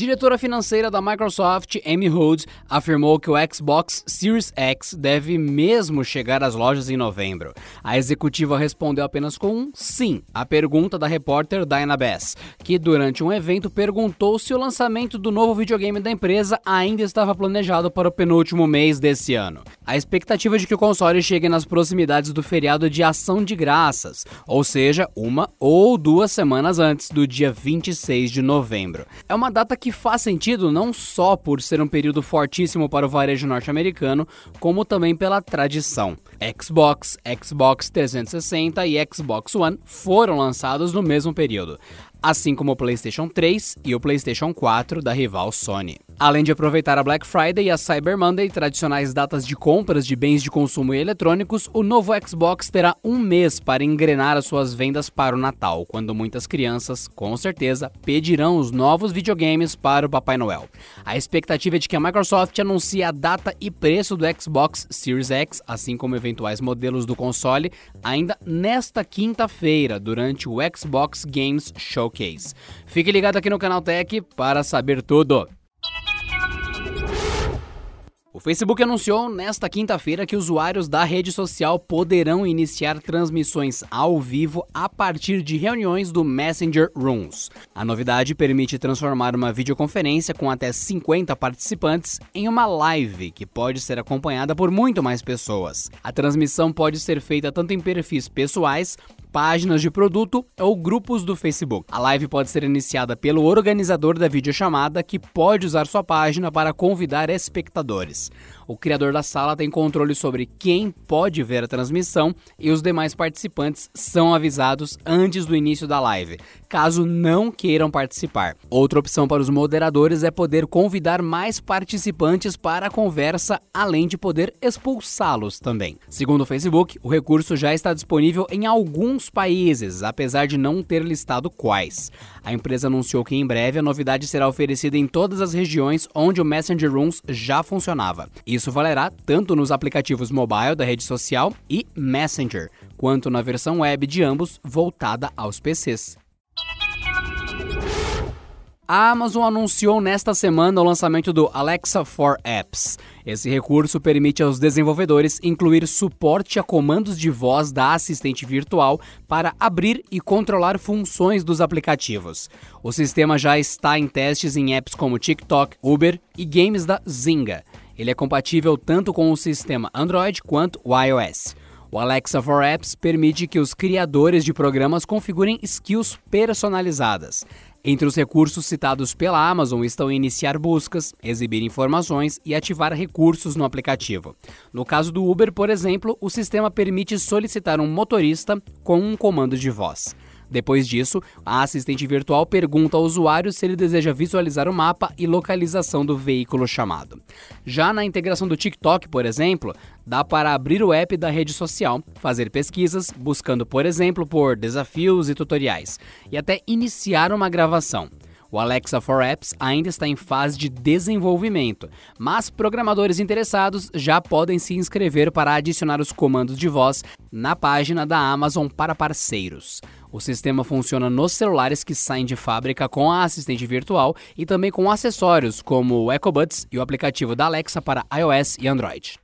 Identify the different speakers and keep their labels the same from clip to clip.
Speaker 1: Diretora financeira da Microsoft, Amy Hood, afirmou que o Xbox Series X deve mesmo chegar às lojas em novembro. A executiva respondeu apenas com um sim à pergunta da repórter Diana Bass, que durante um evento perguntou se o lançamento do novo videogame da empresa ainda estava planejado para o penúltimo mês desse ano. A expectativa de que o console chegue nas proximidades do feriado de Ação de Graças, ou seja, uma ou duas semanas antes do dia 26 de novembro. É uma data que faz sentido não só por ser um período fortíssimo para o varejo norte-americano, como também pela tradição. Xbox, Xbox 360 e Xbox One foram lançados no mesmo período assim como o PlayStation 3 e o PlayStation 4 da rival Sony. Além de aproveitar a Black Friday e a Cyber Monday, tradicionais datas de compras de bens de consumo e eletrônicos, o novo Xbox terá um mês para engrenar as suas vendas para o Natal, quando muitas crianças, com certeza, pedirão os novos videogames para o Papai Noel. A expectativa é de que a Microsoft anuncie a data e preço do Xbox Series X, assim como eventuais modelos do console, ainda nesta quinta-feira, durante o Xbox Games Show Fique ligado aqui no canal Tech para saber tudo. O Facebook anunciou nesta quinta-feira que usuários da rede social poderão iniciar transmissões ao vivo a partir de reuniões do Messenger Rooms. A novidade permite transformar uma videoconferência com até 50 participantes em uma live que pode ser acompanhada por muito mais pessoas. A transmissão pode ser feita tanto em perfis pessoais páginas de produto ou grupos do Facebook. A live pode ser iniciada pelo organizador da videochamada, que pode usar sua página para convidar espectadores. O criador da sala tem controle sobre quem pode ver a transmissão e os demais participantes são avisados antes do início da live, caso não queiram participar. Outra opção para os moderadores é poder convidar mais participantes para a conversa, além de poder expulsá-los também. Segundo o Facebook, o recurso já está disponível em alguns países, apesar de não ter listado quais. A empresa anunciou que em breve a novidade será oferecida em todas as regiões onde o Messenger Rooms já funcionava. Isso valerá tanto nos aplicativos mobile da rede social e Messenger, quanto na versão web de ambos voltada aos PCs. A Amazon anunciou nesta semana o lançamento do Alexa for Apps. Esse recurso permite aos desenvolvedores incluir suporte a comandos de voz da assistente virtual para abrir e controlar funções dos aplicativos. O sistema já está em testes em apps como TikTok, Uber e games da Zynga. Ele é compatível tanto com o sistema Android quanto o iOS. O Alexa for Apps permite que os criadores de programas configurem skills personalizadas. Entre os recursos citados pela Amazon estão iniciar buscas, exibir informações e ativar recursos no aplicativo. No caso do Uber, por exemplo, o sistema permite solicitar um motorista com um comando de voz. Depois disso, a assistente virtual pergunta ao usuário se ele deseja visualizar o mapa e localização do veículo chamado. Já na integração do TikTok, por exemplo, dá para abrir o app da rede social, fazer pesquisas, buscando, por exemplo, por desafios e tutoriais, e até iniciar uma gravação. O Alexa for Apps ainda está em fase de desenvolvimento, mas programadores interessados já podem se inscrever para adicionar os comandos de voz na página da Amazon para parceiros. O sistema funciona nos celulares que saem de fábrica com a assistente virtual e também com acessórios como o EcoBuds e o aplicativo da Alexa para iOS e Android.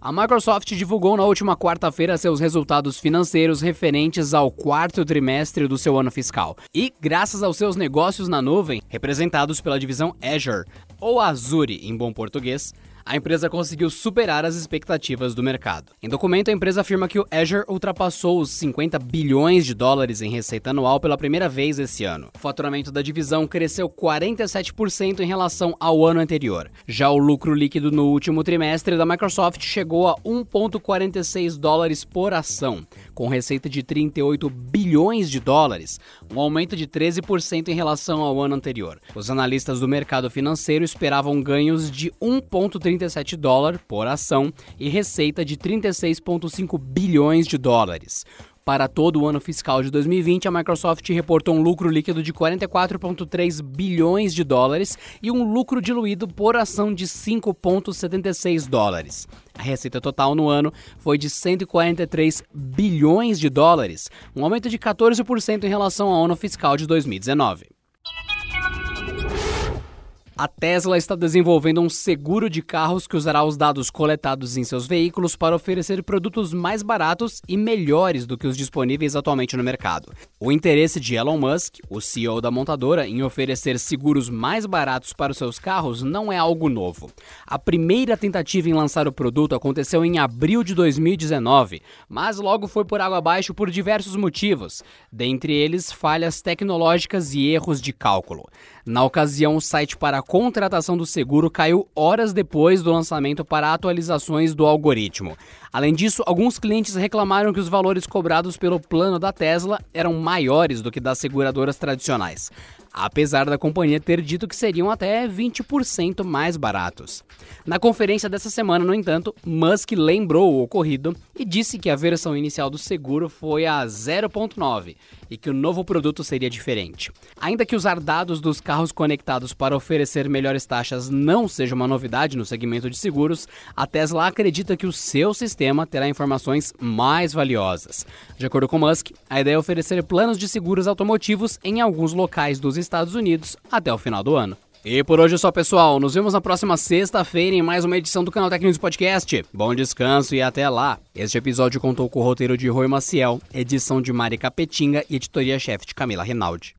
Speaker 1: A Microsoft divulgou na última quarta-feira seus resultados financeiros referentes ao quarto trimestre do seu ano fiscal. E, graças aos seus negócios na nuvem, representados pela divisão Azure, ou Azure em bom português, a empresa conseguiu superar as expectativas do mercado. Em documento, a empresa afirma que o Azure ultrapassou os 50 bilhões de dólares em receita anual pela primeira vez esse ano. O faturamento da divisão cresceu 47% em relação ao ano anterior. Já o lucro líquido no último trimestre da Microsoft chegou a 1,46 dólares por ação, com receita de 38 bilhões de dólares, um aumento de 13% em relação ao ano anterior. Os analistas do mercado financeiro esperavam ganhos de 1,30 37 dólares por ação e receita de 36,5 bilhões de dólares. Para todo o ano fiscal de 2020, a Microsoft reportou um lucro líquido de 44,3 bilhões de dólares e um lucro diluído por ação de 5,76 dólares. A receita total no ano foi de 143 bilhões de dólares, um aumento de 14% em relação ao ano fiscal de 2019. A Tesla está desenvolvendo um seguro de carros que usará os dados coletados em seus veículos para oferecer produtos mais baratos e melhores do que os disponíveis atualmente no mercado. O interesse de Elon Musk, o CEO da montadora, em oferecer seguros mais baratos para os seus carros não é algo novo. A primeira tentativa em lançar o produto aconteceu em abril de 2019, mas logo foi por água abaixo por diversos motivos, dentre eles falhas tecnológicas e erros de cálculo. Na ocasião, o site para a contratação do seguro caiu horas depois do lançamento para atualizações do algoritmo. Além disso, alguns clientes reclamaram que os valores cobrados pelo plano da Tesla eram maiores do que das seguradoras tradicionais apesar da companhia ter dito que seriam até 20% mais baratos. Na conferência dessa semana, no entanto, Musk lembrou o ocorrido e disse que a versão inicial do seguro foi a 0.9 e que o novo produto seria diferente. Ainda que usar dados dos carros conectados para oferecer melhores taxas não seja uma novidade no segmento de seguros, a Tesla acredita que o seu sistema terá informações mais valiosas. De acordo com Musk, a ideia é oferecer planos de seguros automotivos em alguns locais dos Estados Unidos até o final do ano. E por hoje é só, pessoal. Nos vemos na próxima sexta-feira em mais uma edição do canal Técnicos Podcast. Bom descanso e até lá. Este episódio contou com o roteiro de Rui Maciel, edição de Mari Capetinga e editoria-chefe de Camila Rinaldi.